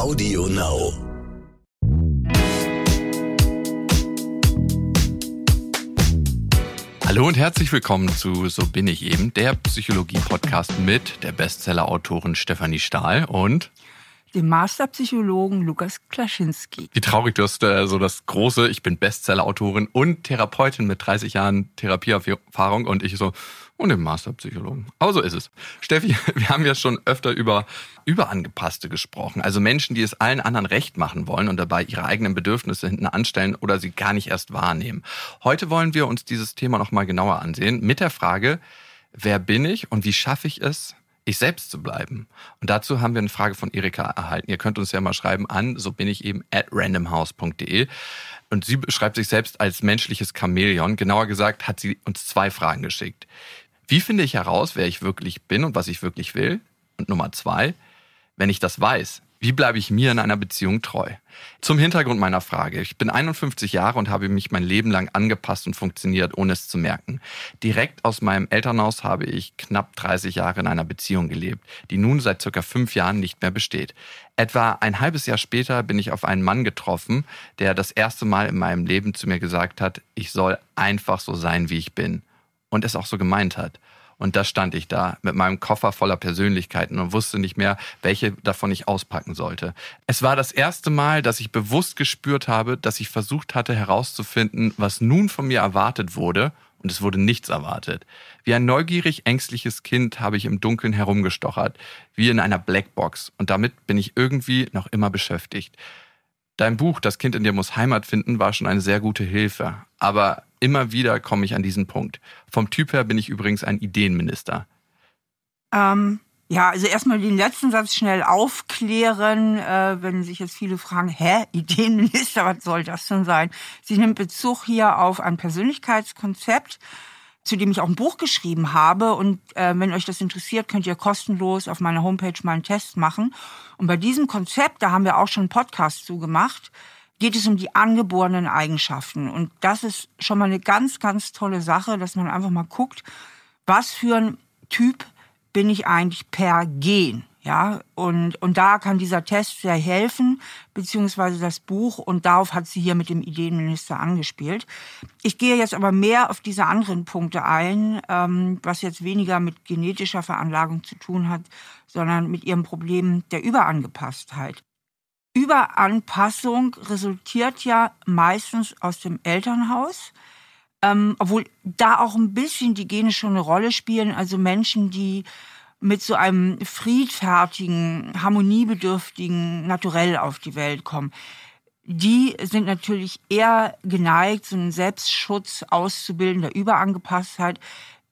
Audio Now. Hallo und herzlich willkommen zu So bin ich eben, der Psychologie-Podcast mit der Bestseller-Autorin Stefanie Stahl und dem Masterpsychologen Lukas Klaschinski. Wie traurig, du hast äh, so das große, ich bin Bestseller-Autorin und Therapeutin mit 30 Jahren Therapieerfahrung und ich so, und dem Masterpsychologen. Aber so ist es. Steffi, wir haben ja schon öfter über Überangepasste gesprochen. Also Menschen, die es allen anderen recht machen wollen und dabei ihre eigenen Bedürfnisse hinten anstellen oder sie gar nicht erst wahrnehmen. Heute wollen wir uns dieses Thema nochmal genauer ansehen mit der Frage, wer bin ich und wie schaffe ich es, ich selbst zu bleiben. Und dazu haben wir eine Frage von Erika erhalten. Ihr könnt uns ja mal schreiben an, so bin ich eben at randomhouse.de. Und sie beschreibt sich selbst als menschliches Chamäleon. Genauer gesagt hat sie uns zwei Fragen geschickt. Wie finde ich heraus, wer ich wirklich bin und was ich wirklich will? Und Nummer zwei, wenn ich das weiß, wie bleibe ich mir in einer Beziehung treu? Zum Hintergrund meiner Frage. Ich bin 51 Jahre und habe mich mein Leben lang angepasst und funktioniert, ohne es zu merken. Direkt aus meinem Elternhaus habe ich knapp 30 Jahre in einer Beziehung gelebt, die nun seit circa fünf Jahren nicht mehr besteht. Etwa ein halbes Jahr später bin ich auf einen Mann getroffen, der das erste Mal in meinem Leben zu mir gesagt hat, ich soll einfach so sein, wie ich bin und es auch so gemeint hat. Und da stand ich da mit meinem Koffer voller Persönlichkeiten und wusste nicht mehr, welche davon ich auspacken sollte. Es war das erste Mal, dass ich bewusst gespürt habe, dass ich versucht hatte herauszufinden, was nun von mir erwartet wurde, und es wurde nichts erwartet. Wie ein neugierig ängstliches Kind habe ich im Dunkeln herumgestochert, wie in einer Blackbox, und damit bin ich irgendwie noch immer beschäftigt. Dein Buch Das Kind in dir muss Heimat finden war schon eine sehr gute Hilfe, aber immer wieder komme ich an diesen Punkt. Vom Typ her bin ich übrigens ein Ideenminister. Ähm, ja, also erstmal den letzten Satz schnell aufklären, äh, wenn sich jetzt viele fragen, hä, Ideenminister, was soll das denn sein? Sie nimmt Bezug hier auf ein Persönlichkeitskonzept, zu dem ich auch ein Buch geschrieben habe. Und äh, wenn euch das interessiert, könnt ihr kostenlos auf meiner Homepage mal einen Test machen. Und bei diesem Konzept, da haben wir auch schon einen Podcast zugemacht, geht es um die angeborenen Eigenschaften. Und das ist schon mal eine ganz, ganz tolle Sache, dass man einfach mal guckt, was für ein Typ bin ich eigentlich per Gen. Ja, und, und da kann dieser Test sehr helfen, beziehungsweise das Buch, und darauf hat sie hier mit dem Ideenminister angespielt. Ich gehe jetzt aber mehr auf diese anderen Punkte ein, ähm, was jetzt weniger mit genetischer Veranlagung zu tun hat, sondern mit ihrem Problem der Überangepasstheit. Überanpassung resultiert ja meistens aus dem Elternhaus, ähm, obwohl da auch ein bisschen die Gene schon eine Rolle spielen. Also Menschen, die mit so einem friedfertigen, harmoniebedürftigen Naturell auf die Welt kommen. Die sind natürlich eher geneigt, so einen Selbstschutz auszubilden, der Überangepasstheit,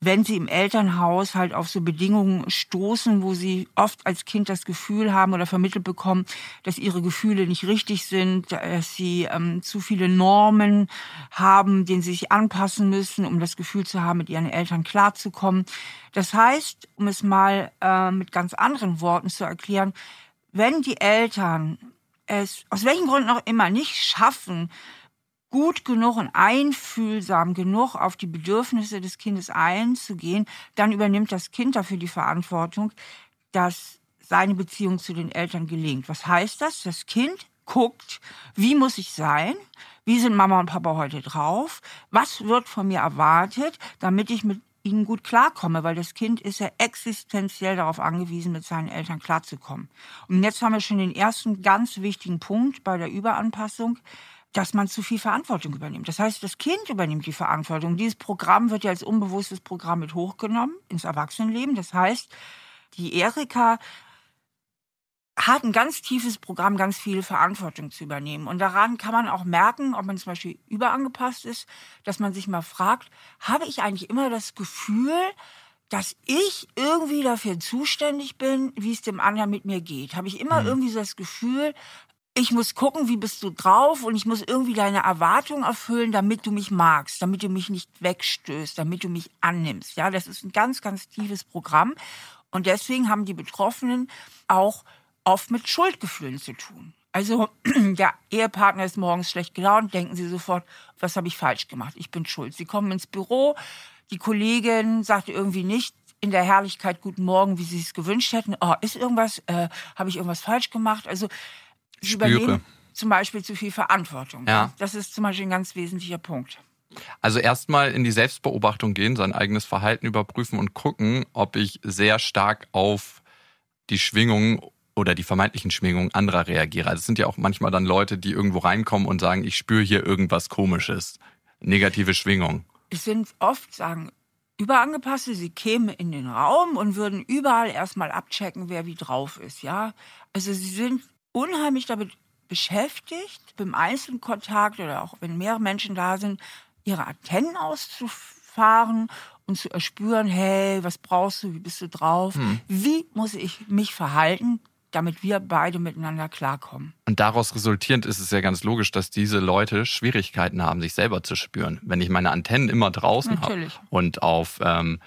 wenn sie im Elternhaus halt auf so Bedingungen stoßen, wo sie oft als Kind das Gefühl haben oder vermittelt bekommen, dass ihre Gefühle nicht richtig sind, dass sie ähm, zu viele Normen haben, denen sie sich anpassen müssen, um das Gefühl zu haben, mit ihren Eltern klarzukommen. Das heißt, um es mal äh, mit ganz anderen Worten zu erklären, wenn die Eltern es aus welchen Gründen auch immer nicht schaffen, gut genug und einfühlsam genug auf die Bedürfnisse des Kindes einzugehen, dann übernimmt das Kind dafür die Verantwortung, dass seine Beziehung zu den Eltern gelingt. Was heißt das? Das Kind guckt, wie muss ich sein? Wie sind Mama und Papa heute drauf? Was wird von mir erwartet, damit ich mit ihnen gut klarkomme, weil das Kind ist ja existenziell darauf angewiesen, mit seinen Eltern klarzukommen. Und jetzt haben wir schon den ersten ganz wichtigen Punkt bei der Überanpassung dass man zu viel Verantwortung übernimmt. Das heißt, das Kind übernimmt die Verantwortung. Dieses Programm wird ja als unbewusstes Programm mit hochgenommen ins Erwachsenenleben. Das heißt, die Erika hat ein ganz tiefes Programm, ganz viel Verantwortung zu übernehmen. Und daran kann man auch merken, ob man zum Beispiel überangepasst ist, dass man sich mal fragt, habe ich eigentlich immer das Gefühl, dass ich irgendwie dafür zuständig bin, wie es dem anderen mit mir geht. Habe ich immer mhm. irgendwie so das Gefühl, ich muss gucken, wie bist du drauf und ich muss irgendwie deine Erwartungen erfüllen, damit du mich magst, damit du mich nicht wegstößt, damit du mich annimmst. Ja, das ist ein ganz, ganz tiefes Programm und deswegen haben die Betroffenen auch oft mit Schuldgefühlen zu tun. Also der Ehepartner ist morgens schlecht gelaunt, denken sie sofort, was habe ich falsch gemacht? Ich bin schuld. Sie kommen ins Büro, die Kollegin sagt irgendwie nicht in der Herrlichkeit Guten Morgen, wie sie es gewünscht hätten. Oh, ist irgendwas, äh, habe ich irgendwas falsch gemacht? Also Sie übernehmen zum Beispiel zu viel Verantwortung. Ja. Das ist zum Beispiel ein ganz wesentlicher Punkt. Also erstmal in die Selbstbeobachtung gehen, sein eigenes Verhalten überprüfen und gucken, ob ich sehr stark auf die Schwingungen oder die vermeintlichen Schwingungen anderer reagiere. Also es sind ja auch manchmal dann Leute, die irgendwo reinkommen und sagen, ich spüre hier irgendwas Komisches, negative Schwingungen. Es sind oft, sagen Überangepasste, sie kämen in den Raum und würden überall erstmal abchecken, wer wie drauf ist, ja. Also sie sind unheimlich damit beschäftigt, beim Einzelkontakt oder auch wenn mehrere Menschen da sind, ihre Antennen auszufahren und zu erspüren, hey, was brauchst du, wie bist du drauf, hm. wie muss ich mich verhalten, damit wir beide miteinander klarkommen. Und daraus resultierend ist es ja ganz logisch, dass diese Leute Schwierigkeiten haben, sich selber zu spüren. Wenn ich meine Antennen immer draußen habe und auf, ähm,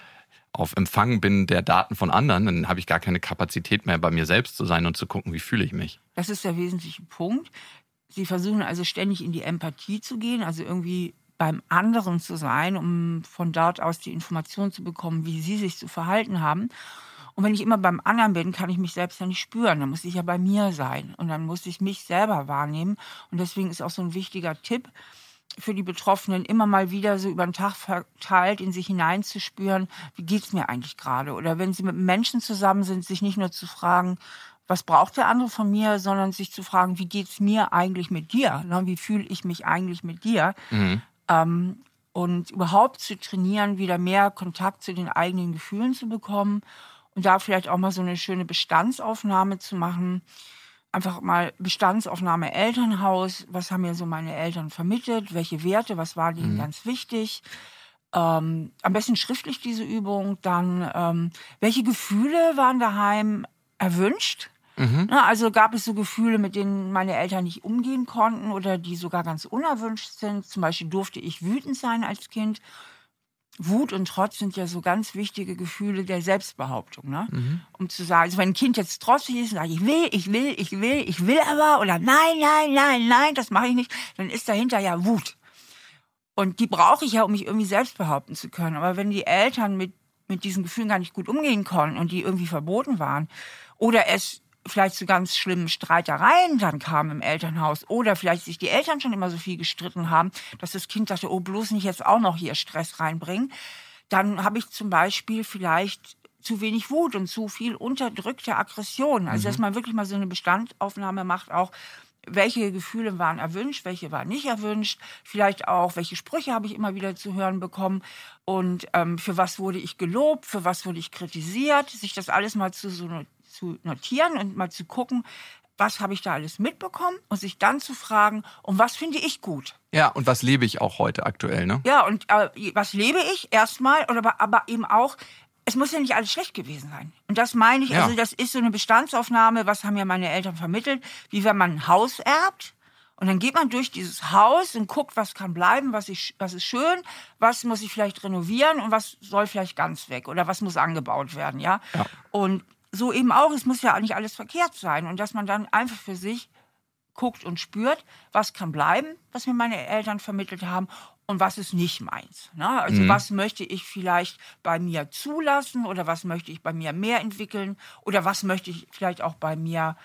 auf Empfang bin der Daten von anderen, dann habe ich gar keine Kapazität mehr, bei mir selbst zu sein und zu gucken, wie fühle ich mich. Das ist der wesentliche Punkt. Sie versuchen also ständig in die Empathie zu gehen, also irgendwie beim anderen zu sein, um von dort aus die Information zu bekommen, wie sie sich zu verhalten haben. Und wenn ich immer beim anderen bin, kann ich mich selbst ja nicht spüren. Dann muss ich ja bei mir sein. Und dann muss ich mich selber wahrnehmen. Und deswegen ist auch so ein wichtiger Tipp für die Betroffenen, immer mal wieder so über den Tag verteilt in sich hineinzuspüren, wie geht es mir eigentlich gerade? Oder wenn sie mit Menschen zusammen sind, sich nicht nur zu fragen, was braucht der andere von mir, sondern sich zu fragen, wie geht es mir eigentlich mit dir? Ne, wie fühle ich mich eigentlich mit dir? Mhm. Ähm, und überhaupt zu trainieren, wieder mehr Kontakt zu den eigenen Gefühlen zu bekommen und da vielleicht auch mal so eine schöne Bestandsaufnahme zu machen. Einfach mal Bestandsaufnahme Elternhaus. Was haben mir so meine Eltern vermittelt? Welche Werte? Was war ihnen mhm. ganz wichtig? Ähm, am besten schriftlich diese Übung. Dann, ähm, welche Gefühle waren daheim erwünscht? Mhm. Na, also gab es so Gefühle, mit denen meine Eltern nicht umgehen konnten oder die sogar ganz unerwünscht sind. Zum Beispiel durfte ich wütend sein als Kind Wut und Trotz sind ja so ganz wichtige Gefühle der Selbstbehauptung, ne? Mhm. Um zu sagen, also wenn ein Kind jetzt trotzig ist und sagt, ich will, ich will, ich will, ich will aber oder nein, nein, nein, nein, das mache ich nicht, dann ist dahinter ja Wut. Und die brauche ich ja, um mich irgendwie selbst behaupten zu können. Aber wenn die Eltern mit, mit diesen Gefühlen gar nicht gut umgehen konnten und die irgendwie verboten waren oder es vielleicht zu ganz schlimmen Streitereien dann kam im Elternhaus oder vielleicht sich die Eltern schon immer so viel gestritten haben, dass das Kind dachte, oh, bloß nicht jetzt auch noch hier Stress reinbringen, dann habe ich zum Beispiel vielleicht zu wenig Wut und zu viel unterdrückte Aggression. Also, mhm. dass man wirklich mal so eine Bestandaufnahme macht, auch welche Gefühle waren erwünscht, welche waren nicht erwünscht, vielleicht auch, welche Sprüche habe ich immer wieder zu hören bekommen und ähm, für was wurde ich gelobt, für was wurde ich kritisiert, sich das alles mal zu so zu notieren und mal zu gucken, was habe ich da alles mitbekommen und sich dann zu fragen, und was finde ich gut? Ja, und was lebe ich auch heute aktuell, ne? Ja, und äh, was lebe ich erstmal, aber, aber eben auch, es muss ja nicht alles schlecht gewesen sein. Und das meine ich, ja. also das ist so eine Bestandsaufnahme, was haben ja meine Eltern vermittelt, wie wenn man ein Haus erbt. Und dann geht man durch dieses Haus und guckt, was kann bleiben, was, ich, was ist schön, was muss ich vielleicht renovieren und was soll vielleicht ganz weg oder was muss angebaut werden, ja. ja. Und so eben auch, es muss ja nicht alles verkehrt sein und dass man dann einfach für sich guckt und spürt, was kann bleiben, was mir meine Eltern vermittelt haben und was ist nicht meins. Ne? Also mhm. was möchte ich vielleicht bei mir zulassen oder was möchte ich bei mir mehr entwickeln oder was möchte ich vielleicht auch bei mir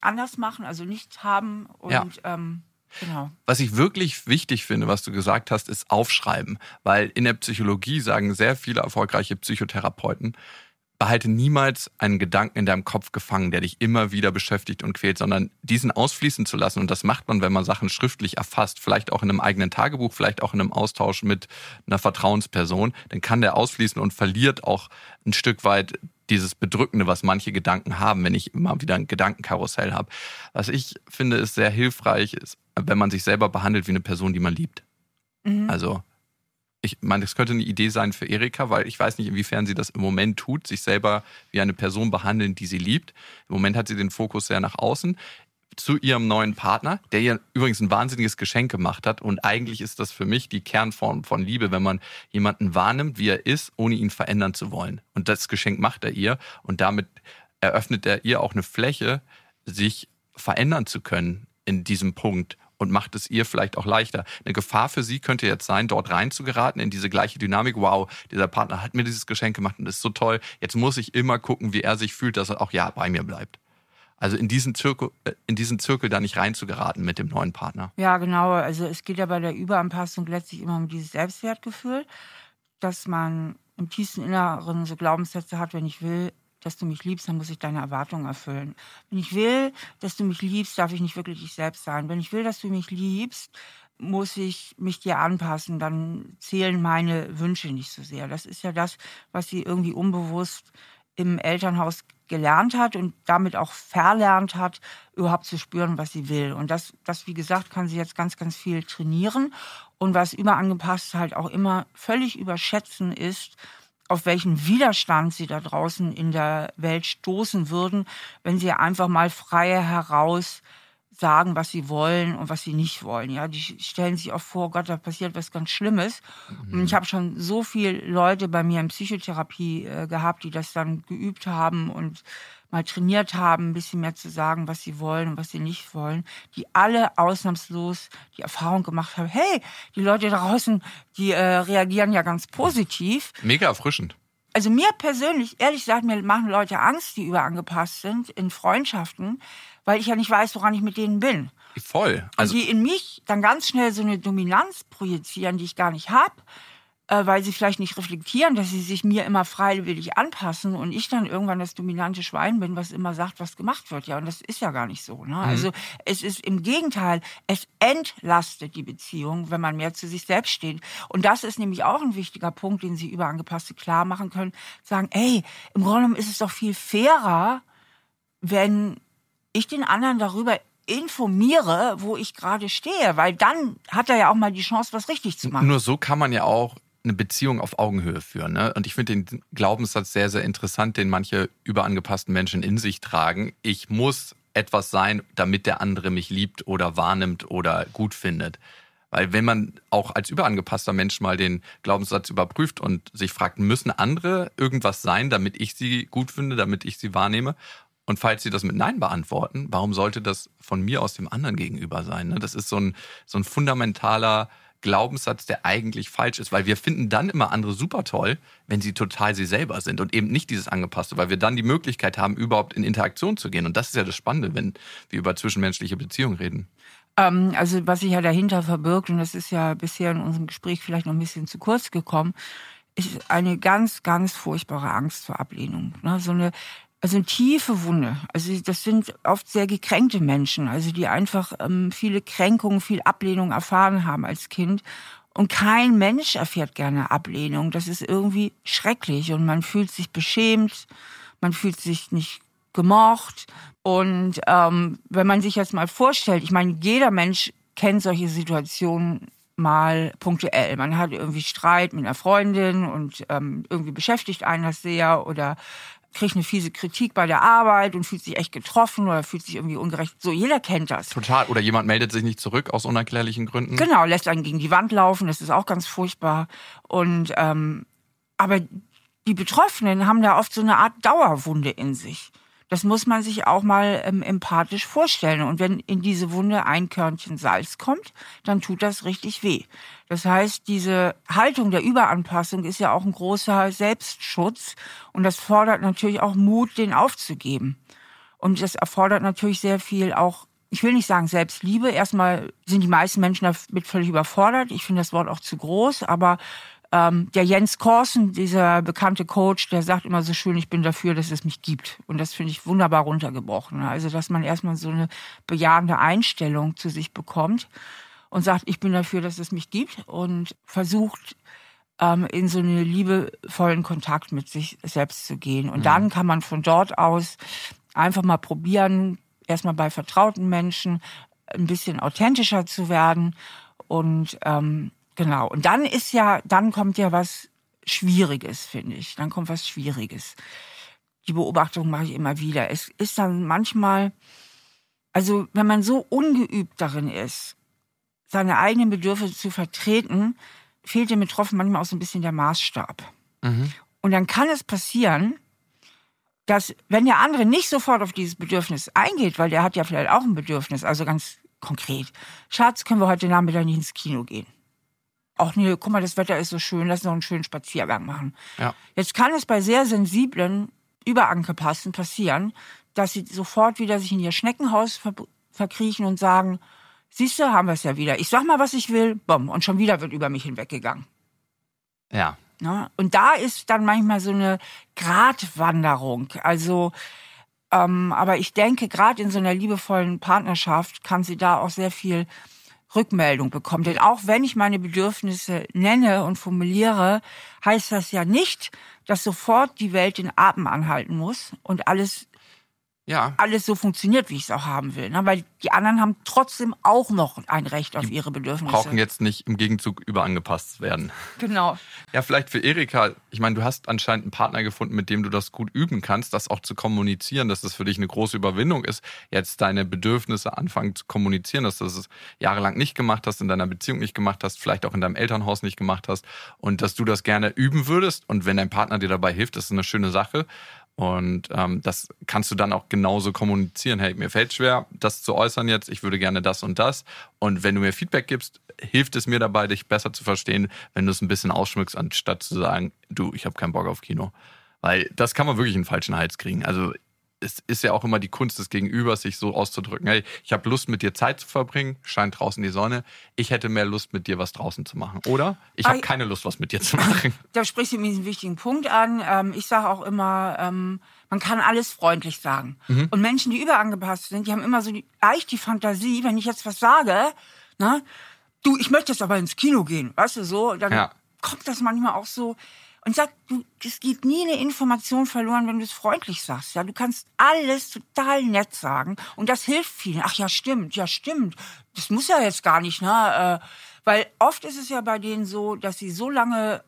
anders machen, also nicht haben und ja. ähm, Genau. Was ich wirklich wichtig finde, was du gesagt hast, ist aufschreiben. Weil in der Psychologie sagen sehr viele erfolgreiche Psychotherapeuten, behalte niemals einen Gedanken in deinem Kopf gefangen, der dich immer wieder beschäftigt und quält, sondern diesen ausfließen zu lassen. Und das macht man, wenn man Sachen schriftlich erfasst, vielleicht auch in einem eigenen Tagebuch, vielleicht auch in einem Austausch mit einer Vertrauensperson. Dann kann der ausfließen und verliert auch ein Stück weit dieses Bedrückende, was manche Gedanken haben, wenn ich immer wieder ein Gedankenkarussell habe. Was ich finde, ist sehr hilfreich, ist, wenn man sich selber behandelt wie eine Person, die man liebt. Mhm. Also ich meine, das könnte eine Idee sein für Erika, weil ich weiß nicht, inwiefern sie das im Moment tut, sich selber wie eine Person behandeln, die sie liebt. Im Moment hat sie den Fokus sehr nach außen zu ihrem neuen Partner, der ihr übrigens ein wahnsinniges Geschenk gemacht hat. Und eigentlich ist das für mich die Kernform von Liebe, wenn man jemanden wahrnimmt, wie er ist, ohne ihn verändern zu wollen. Und das Geschenk macht er ihr und damit eröffnet er ihr auch eine Fläche, sich verändern zu können in diesem Punkt und macht es ihr vielleicht auch leichter. Eine Gefahr für sie könnte jetzt sein, dort reinzugeraten in diese gleiche Dynamik. Wow, dieser Partner hat mir dieses Geschenk gemacht und ist so toll. Jetzt muss ich immer gucken, wie er sich fühlt, dass er auch ja bei mir bleibt. Also in diesen Zirkel, äh, in diesen Zirkel da nicht reinzugeraten mit dem neuen Partner. Ja, genau. Also es geht ja bei der Überanpassung letztlich immer um dieses Selbstwertgefühl, dass man im tiefsten Inneren so Glaubenssätze hat, wenn ich will, dass du mich liebst, dann muss ich deine Erwartungen erfüllen. Wenn ich will, dass du mich liebst, darf ich nicht wirklich ich selbst sein. Wenn ich will, dass du mich liebst, muss ich mich dir anpassen, dann zählen meine Wünsche nicht so sehr. Das ist ja das, was sie irgendwie unbewusst im Elternhaus gelernt hat und damit auch verlernt hat, überhaupt zu spüren, was sie will. Und das, das, wie gesagt, kann sie jetzt ganz, ganz viel trainieren. Und was überangepasst halt auch immer völlig überschätzen ist, auf welchen Widerstand sie da draußen in der Welt stoßen würden, wenn sie einfach mal frei heraus sagen, was sie wollen und was sie nicht wollen. Ja, die stellen sich auch vor, Gott, da passiert was ganz Schlimmes. Mhm. Und ich habe schon so viele Leute bei mir in Psychotherapie äh, gehabt, die das dann geübt haben und mal trainiert haben, ein bisschen mehr zu sagen, was sie wollen und was sie nicht wollen, die alle ausnahmslos die Erfahrung gemacht haben, hey, die Leute draußen, die äh, reagieren ja ganz positiv. Mega erfrischend. Also mir persönlich, ehrlich gesagt, mir machen Leute Angst, die überangepasst sind in Freundschaften, weil ich ja nicht weiß, woran ich mit denen bin. Voll. Also und die in mich dann ganz schnell so eine Dominanz projizieren, die ich gar nicht habe, weil sie vielleicht nicht reflektieren, dass sie sich mir immer freiwillig anpassen und ich dann irgendwann das dominante Schwein bin, was immer sagt, was gemacht wird. Ja, und das ist ja gar nicht so. Ne? Mhm. Also es ist im Gegenteil, es entlastet die Beziehung, wenn man mehr zu sich selbst steht. Und das ist nämlich auch ein wichtiger Punkt, den Sie überangepasste klar machen können. Sagen, ey, im Grunde genommen ist es doch viel fairer, wenn ich den anderen darüber informiere, wo ich gerade stehe, weil dann hat er ja auch mal die Chance, was richtig zu machen. Nur so kann man ja auch eine Beziehung auf Augenhöhe führen. Ne? Und ich finde den Glaubenssatz sehr, sehr interessant, den manche überangepassten Menschen in sich tragen. Ich muss etwas sein, damit der andere mich liebt oder wahrnimmt oder gut findet. Weil wenn man auch als überangepasster Mensch mal den Glaubenssatz überprüft und sich fragt, müssen andere irgendwas sein, damit ich sie gut finde, damit ich sie wahrnehme? Und falls Sie das mit Nein beantworten, warum sollte das von mir aus dem anderen gegenüber sein? Ne? Das ist so ein, so ein fundamentaler Glaubenssatz, der eigentlich falsch ist, weil wir finden dann immer andere super toll, wenn sie total sie selber sind und eben nicht dieses Angepasste, weil wir dann die Möglichkeit haben, überhaupt in Interaktion zu gehen. Und das ist ja das Spannende, wenn wir über zwischenmenschliche Beziehungen reden. Ähm, also was sich ja dahinter verbirgt, und das ist ja bisher in unserem Gespräch vielleicht noch ein bisschen zu kurz gekommen, ist eine ganz, ganz furchtbare Angst vor Ablehnung. Ne? So eine also tiefe Wunde. Also das sind oft sehr gekränkte Menschen, also die einfach ähm, viele Kränkungen, viel Ablehnung erfahren haben als Kind. Und kein Mensch erfährt gerne Ablehnung. Das ist irgendwie schrecklich und man fühlt sich beschämt, man fühlt sich nicht gemocht. Und ähm, wenn man sich jetzt mal vorstellt, ich meine, jeder Mensch kennt solche Situationen mal punktuell. Man hat irgendwie Streit mit einer Freundin und ähm, irgendwie beschäftigt einen das sehr oder kriegt eine fiese Kritik bei der Arbeit und fühlt sich echt getroffen oder fühlt sich irgendwie ungerecht. So, jeder kennt das. Total. Oder jemand meldet sich nicht zurück aus unerklärlichen Gründen. Genau, lässt einen gegen die Wand laufen. Das ist auch ganz furchtbar. Und ähm, aber die Betroffenen haben da oft so eine Art Dauerwunde in sich. Das muss man sich auch mal ähm, empathisch vorstellen. Und wenn in diese Wunde ein Körnchen Salz kommt, dann tut das richtig weh. Das heißt, diese Haltung der Überanpassung ist ja auch ein großer Selbstschutz. Und das fordert natürlich auch Mut, den aufzugeben. Und das erfordert natürlich sehr viel auch ich will nicht sagen Selbstliebe. Erstmal sind die meisten Menschen damit völlig überfordert. Ich finde das Wort auch zu groß, aber ähm, der Jens Korsen, dieser bekannte Coach, der sagt immer so schön, ich bin dafür, dass es mich gibt. Und das finde ich wunderbar runtergebrochen. Also, dass man erstmal so eine bejahende Einstellung zu sich bekommt und sagt, ich bin dafür, dass es mich gibt und versucht, ähm, in so einen liebevollen Kontakt mit sich selbst zu gehen. Und mhm. dann kann man von dort aus einfach mal probieren, erstmal bei vertrauten Menschen ein bisschen authentischer zu werden und ähm, Genau. Und dann ist ja, dann kommt ja was Schwieriges, finde ich. Dann kommt was Schwieriges. Die Beobachtung mache ich immer wieder. Es ist dann manchmal, also wenn man so ungeübt darin ist, seine eigenen Bedürfnisse zu vertreten, fehlt dem Betroffenen manchmal auch so ein bisschen der Maßstab. Mhm. Und dann kann es passieren, dass wenn der andere nicht sofort auf dieses Bedürfnis eingeht, weil der hat ja vielleicht auch ein Bedürfnis, also ganz konkret, Schatz, können wir heute Nachmittag nicht ins Kino gehen? Ach nee, guck mal, das Wetter ist so schön, lass noch einen schönen Spaziergang machen. Ja. Jetzt kann es bei sehr sensiblen, überangepassten passieren, dass sie sofort wieder sich in ihr Schneckenhaus ver verkriechen und sagen, siehst du, haben wir es ja wieder. Ich sag mal, was ich will, bumm, und schon wieder wird über mich hinweggegangen. Ja. Ne? Und da ist dann manchmal so eine Gratwanderung. Also, ähm, aber ich denke, gerade in so einer liebevollen Partnerschaft kann sie da auch sehr viel Rückmeldung bekommen. Denn auch wenn ich meine Bedürfnisse nenne und formuliere, heißt das ja nicht, dass sofort die Welt den Atem anhalten muss und alles ja. alles so funktioniert, wie ich es auch haben will. Ne? Weil die anderen haben trotzdem auch noch ein Recht auf die ihre Bedürfnisse. Brauchen jetzt nicht im Gegenzug überangepasst werden. Genau. Ja, vielleicht für Erika, ich meine, du hast anscheinend einen Partner gefunden, mit dem du das gut üben kannst, das auch zu kommunizieren, dass das für dich eine große Überwindung ist, jetzt deine Bedürfnisse anfangen zu kommunizieren, dass du das jahrelang nicht gemacht hast, in deiner Beziehung nicht gemacht hast, vielleicht auch in deinem Elternhaus nicht gemacht hast und dass du das gerne üben würdest und wenn dein Partner dir dabei hilft, das ist eine schöne Sache. Und ähm, das kannst du dann auch genauso kommunizieren. Hey, mir fällt schwer, das zu äußern jetzt. Ich würde gerne das und das. Und wenn du mir Feedback gibst, hilft es mir dabei, dich besser zu verstehen, wenn du es ein bisschen ausschmückst, anstatt zu sagen, du, ich habe keinen Bock auf Kino. Weil das kann man wirklich in falschen Hals kriegen. Also es ist ja auch immer die Kunst des Gegenübers, sich so auszudrücken, hey, ich habe Lust, mit dir Zeit zu verbringen, scheint draußen die Sonne, ich hätte mehr Lust, mit dir was draußen zu machen. Oder? Ich habe keine Lust, was mit dir zu machen. Da sprichst du mir einen wichtigen Punkt an. Ähm, ich sage auch immer, ähm, man kann alles freundlich sagen. Mhm. Und Menschen, die überangepasst sind, die haben immer so leicht die Fantasie, wenn ich jetzt was sage, ne, du, ich möchte jetzt aber ins Kino gehen, weißt du, so, dann ja. kommt das manchmal auch so, und sagt, du, es geht nie eine Information verloren, wenn du es freundlich sagst. Ja, du kannst alles total nett sagen und das hilft vielen. Ach ja, stimmt, ja stimmt. Das muss ja jetzt gar nicht, ne? Äh, weil oft ist es ja bei denen so, dass sie so lange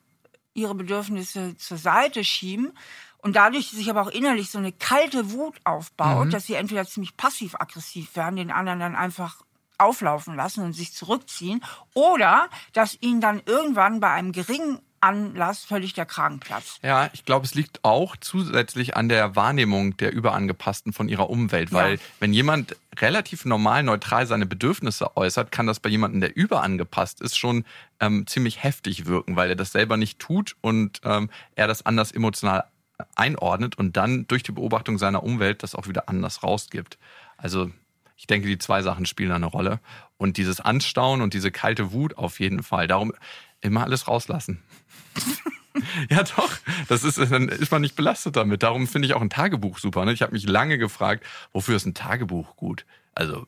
ihre Bedürfnisse zur Seite schieben und dadurch sich aber auch innerlich so eine kalte Wut aufbaut, mhm. dass sie entweder ziemlich passiv-aggressiv werden, den anderen dann einfach auflaufen lassen und sich zurückziehen oder dass ihnen dann irgendwann bei einem geringen Anlass völlig der Kragen platzt. Ja, ich glaube, es liegt auch zusätzlich an der Wahrnehmung der Überangepassten von ihrer Umwelt, weil ja. wenn jemand relativ normal neutral seine Bedürfnisse äußert, kann das bei jemandem, der überangepasst ist, schon ähm, ziemlich heftig wirken, weil er das selber nicht tut und ähm, er das anders emotional einordnet und dann durch die Beobachtung seiner Umwelt das auch wieder anders rausgibt. Also ich denke, die zwei Sachen spielen eine Rolle. Und dieses Anstauen und diese kalte Wut auf jeden Fall. Darum immer alles rauslassen. ja, doch. Das ist, dann ist man nicht belastet damit. Darum finde ich auch ein Tagebuch super. Ne? Ich habe mich lange gefragt, wofür ist ein Tagebuch gut? Also,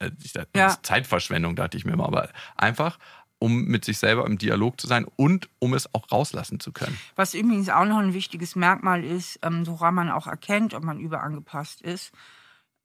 äh, ich, das ja. ist Zeitverschwendung, dachte ich mir mal. Aber einfach, um mit sich selber im Dialog zu sein und um es auch rauslassen zu können. Was übrigens auch noch ein wichtiges Merkmal ist, ähm, woran man auch erkennt, ob man überangepasst ist.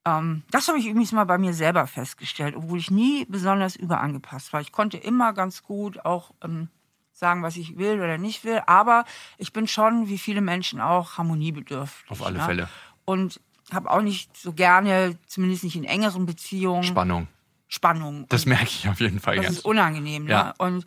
Ähm, das habe ich übrigens mal bei mir selber festgestellt, obwohl ich nie besonders überangepasst war. Ich konnte immer ganz gut auch ähm, sagen, was ich will oder nicht will. Aber ich bin schon, wie viele Menschen auch, harmoniebedürftig. Auf alle ne? Fälle. Und habe auch nicht so gerne, zumindest nicht in engeren Beziehungen. Spannung. Spannung. Das merke ich auf jeden Fall. Das ganz. ist unangenehm. Ne? Ja. Ne? Und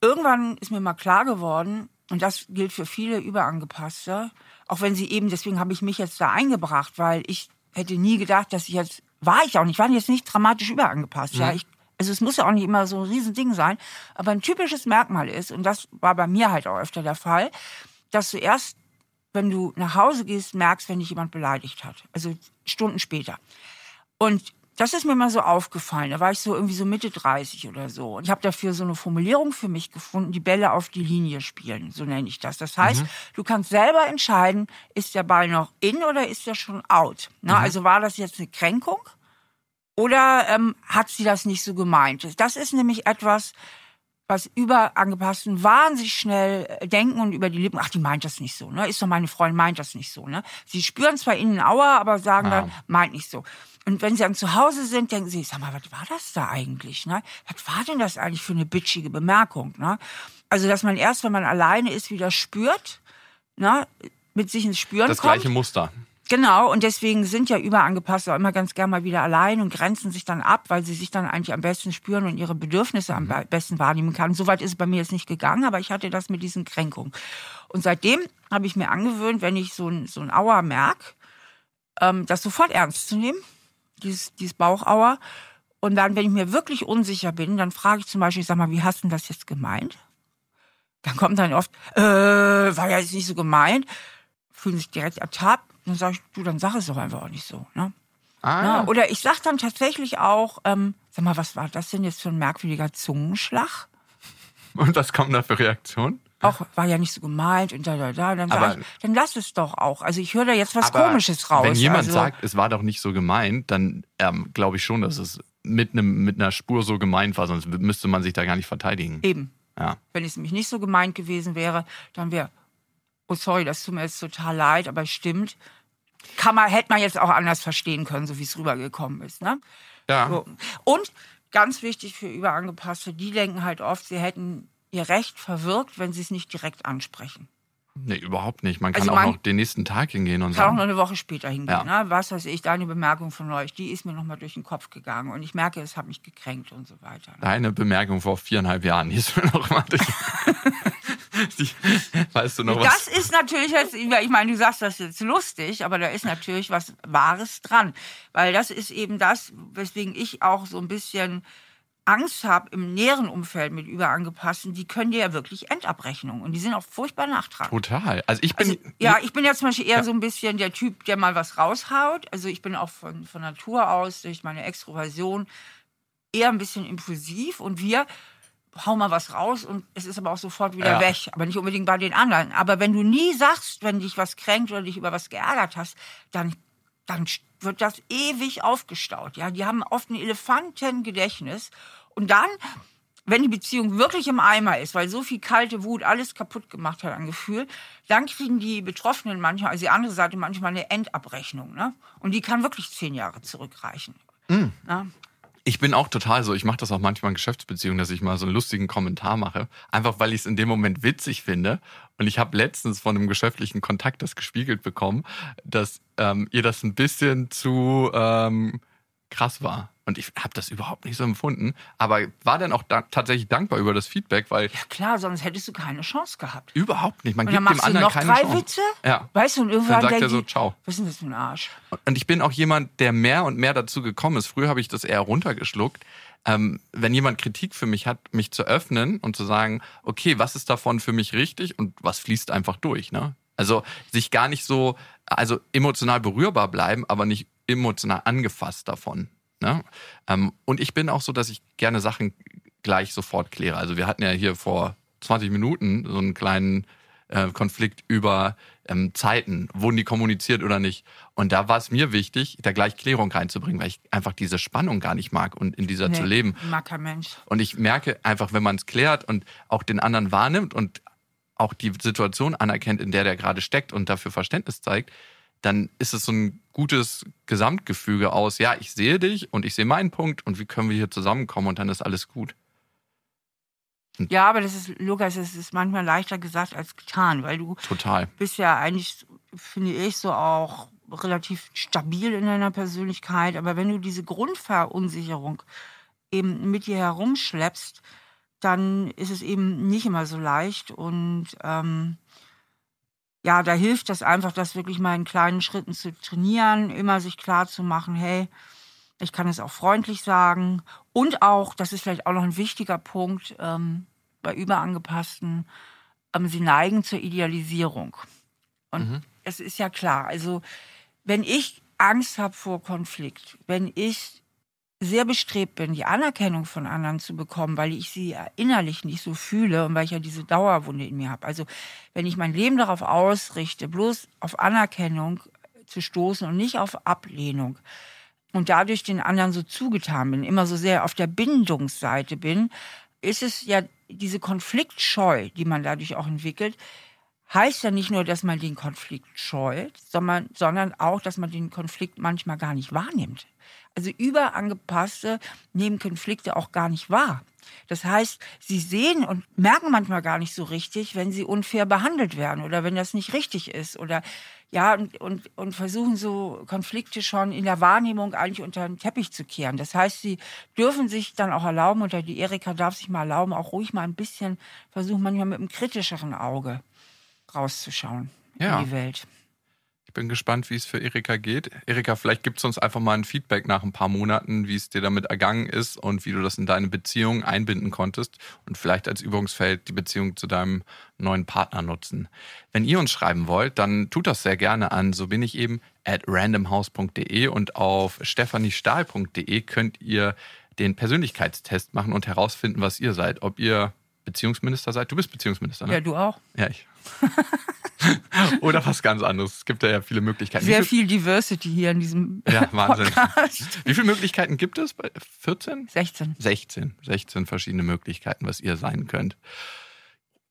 irgendwann ist mir mal klar geworden, und das gilt für viele Überangepasste, auch wenn sie eben, deswegen habe ich mich jetzt da eingebracht, weil ich hätte nie gedacht, dass ich jetzt, war ich auch nicht, war jetzt nicht dramatisch überangepasst. Mhm. Ja, ich also es muss ja auch nicht immer so ein Riesending sein, aber ein typisches Merkmal ist, und das war bei mir halt auch öfter der Fall, dass du erst, wenn du nach Hause gehst, merkst, wenn dich jemand beleidigt hat. Also Stunden später. Und das ist mir mal so aufgefallen. Da war ich so irgendwie so Mitte 30 oder so. Und ich habe dafür so eine Formulierung für mich gefunden, die Bälle auf die Linie spielen, so nenne ich das. Das heißt, mhm. du kannst selber entscheiden, ist der Ball noch in oder ist der schon out. Na, mhm. Also war das jetzt eine Kränkung? Oder ähm, hat sie das nicht so gemeint? Das ist nämlich etwas, was überangepassten wahnsinnig schnell äh, denken und über die Lippen, ach, die meint das nicht so, ne? Ist doch meine Freundin, meint das nicht so, ne? Sie spüren zwar innen Aua, aber sagen ja. dann, meint nicht so. Und wenn sie dann zu Hause sind, denken sie, sag mal, was war das da eigentlich, ne? Was war denn das eigentlich für eine bitchige Bemerkung, ne? Also, dass man erst, wenn man alleine ist, wieder spürt, ne? Mit sich ins Spüren Das kommt. gleiche Muster. Genau, und deswegen sind ja überangepasst auch immer ganz gern mal wieder allein und grenzen sich dann ab, weil sie sich dann eigentlich am besten spüren und ihre Bedürfnisse am mhm. besten wahrnehmen kann. Soweit ist es bei mir jetzt nicht gegangen, aber ich hatte das mit diesen Kränkungen. Und seitdem habe ich mir angewöhnt, wenn ich so ein, so ein Auer merke, ähm, das sofort ernst zu nehmen, dieses, dieses Bauchauer. Und dann, wenn ich mir wirklich unsicher bin, dann frage ich zum Beispiel, sag mal, wie hast du das jetzt gemeint? Dann kommt dann oft, äh, war ja jetzt nicht so gemeint fühlen sich direkt ertappt. Dann sage ich, du, dann sag es doch einfach auch nicht so. Ne? Ah, Ja, ja. oder ich sag dann tatsächlich auch, ähm, sag mal, was war das denn jetzt für ein merkwürdiger Zungenschlag? Und was kommt da für Reaktionen? Auch war ja nicht so gemeint und da, da, da. Dann, Aber- sag ich, dann lass es doch auch. Also ich höre da jetzt was Komisches raus. Wenn jemand also, sagt, es war doch nicht so gemeint, dann ähm, glaube ich schon, dass es mit, einem, mit einer Spur so gemeint war, sonst müsste man sich da gar nicht verteidigen. Eben. Ja. Wenn es nämlich nicht so gemeint gewesen wäre, dann wäre, oh sorry, das tut mir jetzt total leid, aber es stimmt. Kann man, hätte man jetzt auch anders verstehen können, so wie es rübergekommen ist. Ne? Ja. So. Und ganz wichtig für Überangepasste, die denken halt oft, sie hätten ihr Recht verwirkt, wenn sie es nicht direkt ansprechen. Nee, überhaupt nicht. Man kann Also auch man- noch den nächsten Tag hingehen und Kann auch sagen. noch eine Woche später hingehen. Ja. Ne? Was weiß ich, deine Bemerkung von euch, die ist mir nochmal durch den Kopf gegangen. Und ich merke, es hat mich gekränkt und so weiter. Ne? Deine Bemerkung vor viereinhalb Jahren, die ist mir noch mal durch. die, weißt du noch was? Das ist natürlich jetzt, ich meine, du sagst das jetzt lustig, aber da ist natürlich was Wahres dran. Weil das ist eben das, weswegen ich auch so ein bisschen Angst habe im näheren Umfeld mit Überangepassten. Die können dir ja wirklich Endabrechnung. Und die sind auch furchtbar nachtragend. Total. Also ich bin. Also, ja, ich bin ja zum Beispiel eher so ein bisschen der Typ, der mal was raushaut. Also ich bin auch von, von Natur aus durch meine Extroversion eher ein bisschen impulsiv und wir hauen mal was raus und es ist aber auch sofort wieder Ja. weg. Aber nicht unbedingt bei den anderen. Aber wenn du nie sagst, wenn dich was kränkt oder dich über was geärgert hast, dann, dann wird das ewig aufgestaut. Ja, die haben oft ein Elefantengedächtnis und dann wenn die Beziehung wirklich im Eimer ist, weil so viel kalte Wut alles kaputt gemacht hat an Gefühl, dann kriegen die Betroffenen manchmal, also die andere Seite manchmal eine Endabrechnung. Ne? Und die kann wirklich zehn Jahre zurückreichen. Na? Ich bin auch total so. Ich mache das auch manchmal in Geschäftsbeziehungen, dass ich mal so einen lustigen Kommentar mache. Einfach weil ich es in dem Moment witzig finde. Und ich habe letztens von einem geschäftlichen Kontakt das gespiegelt bekommen, dass ähm, ihr das ein bisschen zu ähm, krass war. Und ich habe das überhaupt nicht so empfunden. Aber war dann auch da tatsächlich dankbar über das Feedback, weil Ja klar, sonst hättest du keine Chance gehabt. überhaupt nicht. Man Und dann gibt dem machst du anderen noch keine drei Chance. Witze? Ja. Weißt du, und Dann irgendwann sagt er so, ciao. was ist denn das für ein Arsch? Und ich bin auch jemand, der mehr und mehr dazu gekommen ist. Früher habe ich das eher runtergeschluckt. Ähm, wenn jemand Kritik für mich hat, mich zu öffnen und zu sagen, okay, was ist davon für mich richtig und was fließt einfach durch, ne? Also sich gar nicht so, also emotional berührbar bleiben, aber nicht emotional angefasst davon. Ne? Ähm, und ich bin auch so, dass ich gerne Sachen gleich sofort kläre. Also wir hatten ja hier vor 20 Minuten so einen kleinen äh, Konflikt über ähm, Zeiten, wurden die kommuniziert oder nicht. Und da war es mir wichtig, da gleich Klärung reinzubringen, weil ich einfach diese Spannung gar nicht mag und in dieser zu leben. Mag kein Mensch. Und ich merke einfach, wenn man es klärt und auch den anderen wahrnimmt und auch die Situation anerkennt, in der der gerade steckt und dafür Verständnis zeigt, dann ist es so ein gutes Gesamtgefüge aus, ja, ich sehe dich und ich sehe meinen Punkt und wie können wir hier zusammenkommen und dann ist alles gut. Ja, aber das ist, Lukas, es ist manchmal leichter gesagt als getan, weil du Total. bist ja eigentlich, finde ich, so auch relativ stabil in deiner Persönlichkeit. Aber wenn du diese Grundverunsicherung eben mit dir herumschleppst, dann ist es eben nicht immer so leicht. Und ähm, ja, da hilft das einfach, das wirklich mal in kleinen Schritten zu trainieren, immer sich klar zu machen, hey, ich kann es auch freundlich sagen. Und auch, das ist vielleicht auch noch ein wichtiger Punkt ähm, bei Überangepassten, ähm, sie neigen zur Idealisierung. Und es ist ja klar, also wenn ich Angst habe vor Konflikt, wenn ich sehr bestrebt bin, die Anerkennung von anderen zu bekommen, weil ich sie innerlich nicht so fühle und weil ich ja diese Dauerwunde in mir habe. Also wenn ich mein Leben darauf ausrichte, bloß auf Anerkennung zu stoßen und nicht auf Ablehnung und dadurch den anderen so zugetan bin, immer so sehr auf der Bindungsseite bin, ist es ja diese Konfliktscheu, die man dadurch auch entwickelt, heißt ja nicht nur, dass man den Konflikt scheut, sondern, sondern auch, dass man den Konflikt manchmal gar nicht wahrnimmt. Also überangepasste nehmen Konflikte auch gar nicht wahr. Das heißt, sie sehen und merken manchmal gar nicht so richtig, wenn sie unfair behandelt werden oder wenn das nicht richtig ist oder ja und, und, und versuchen so Konflikte schon in der Wahrnehmung eigentlich unter den Teppich zu kehren. Das heißt, sie dürfen sich dann auch erlauben, oder die Erika darf sich mal erlauben, auch ruhig mal ein bisschen versuchen, manchmal mit einem kritischeren Auge rauszuschauen Ja. in die Welt. Bin gespannt, wie es für Erika geht. Erika, vielleicht gibst du uns einfach mal ein Feedback nach ein paar Monaten, wie es dir damit ergangen ist und wie du das in deine Beziehung einbinden konntest und vielleicht als Übungsfeld die Beziehung zu deinem neuen Partner nutzen. Wenn ihr uns schreiben wollt, dann tut das sehr gerne an so bin ich eben at randomhouse.de und auf stephaniestahl.de könnt ihr den Persönlichkeitstest machen und herausfinden, was ihr seid. Ob ihr Beziehungsminister seid. Du bist Beziehungsminister, ne? Ja, du auch. Ja, ich. Oder was ganz anderes. Es gibt ja viele Möglichkeiten. Sehr viel, viel Diversity hier in diesem ja, Wahnsinn. Podcast. Wie viele Möglichkeiten gibt es? 14? 16. 16. 16 verschiedene Möglichkeiten, was ihr sein könnt.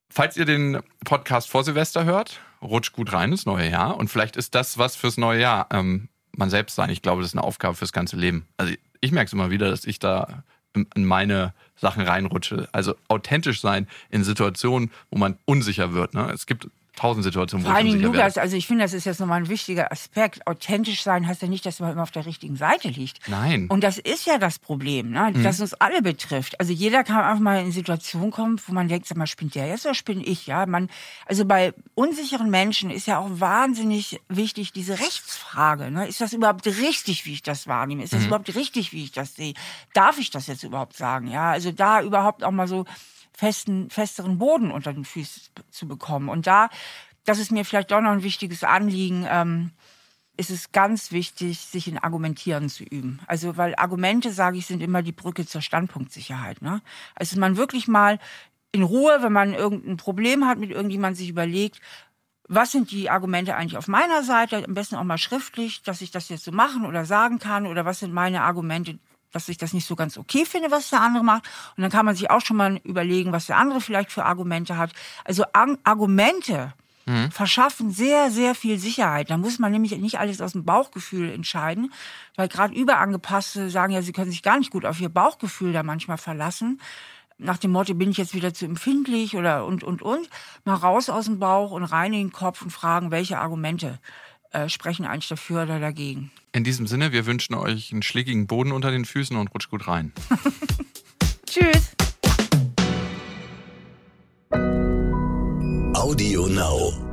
Falls ihr den Podcast vor Silvester hört, rutscht gut rein ins neue Jahr. Und vielleicht ist das was fürs neue Jahr. Ähm, man selbst sein. Ich glaube, das ist eine Aufgabe fürs ganze Leben. Also ich merke es immer wieder, dass ich da in meine Sachen reinrutsche. Also authentisch sein in Situationen, wo man unsicher wird. Ne? Es gibt tausend Situationen, wo Vor allen Dingen, Lukas, also ich finde, das ist jetzt nochmal ein wichtiger Aspekt. Authentisch sein heißt ja nicht, dass man immer auf der richtigen Seite liegt. Nein. Und das ist ja das Problem, ne? Mhm. das uns alle betrifft. Also jeder kann einfach mal in eine Situation kommen, wo man denkt, sag mal, spinnt der jetzt oder spinne ich? Ja, man, also bei unsicheren Menschen ist ja auch wahnsinnig wichtig diese Rechtsfrage. Ne? Ist das überhaupt richtig, wie ich das wahrnehme? Ist das mhm. überhaupt richtig, wie ich das sehe? Darf ich das jetzt überhaupt sagen? Ja, also da überhaupt auch mal so festen, festeren Boden unter den Füßen zu bekommen. Und da, das ist mir vielleicht auch noch ein wichtiges Anliegen, ähm, ist es ganz wichtig, sich in Argumentieren zu üben. Also, weil Argumente, sage ich, sind immer die Brücke zur Standpunktsicherheit. Ne? Also man wirklich mal in Ruhe, wenn man irgendein Problem hat mit irgendjemand, sich überlegt, was sind die Argumente eigentlich auf meiner Seite, am besten auch mal schriftlich, dass ich das jetzt so machen oder sagen kann, oder was sind meine Argumente, dass ich das nicht so ganz okay finde, was der andere macht. Und dann kann man sich auch schon mal überlegen, was der andere vielleicht für Argumente hat. Also Argumente mhm. verschaffen sehr, sehr viel Sicherheit. Da muss man nämlich nicht alles aus dem Bauchgefühl entscheiden, weil gerade Überangepasste sagen ja, sie können sich gar nicht gut auf ihr Bauchgefühl da manchmal verlassen. Nach dem Motto, bin ich jetzt wieder zu empfindlich oder und, und, und. Mal raus aus dem Bauch und rein in den Kopf und fragen, welche Argumente äh, sprechen eigentlich dafür oder dagegen. In diesem Sinne, wir wünschen euch einen schlägigen Boden unter den Füßen und rutscht gut rein. Tschüss. Audio Now.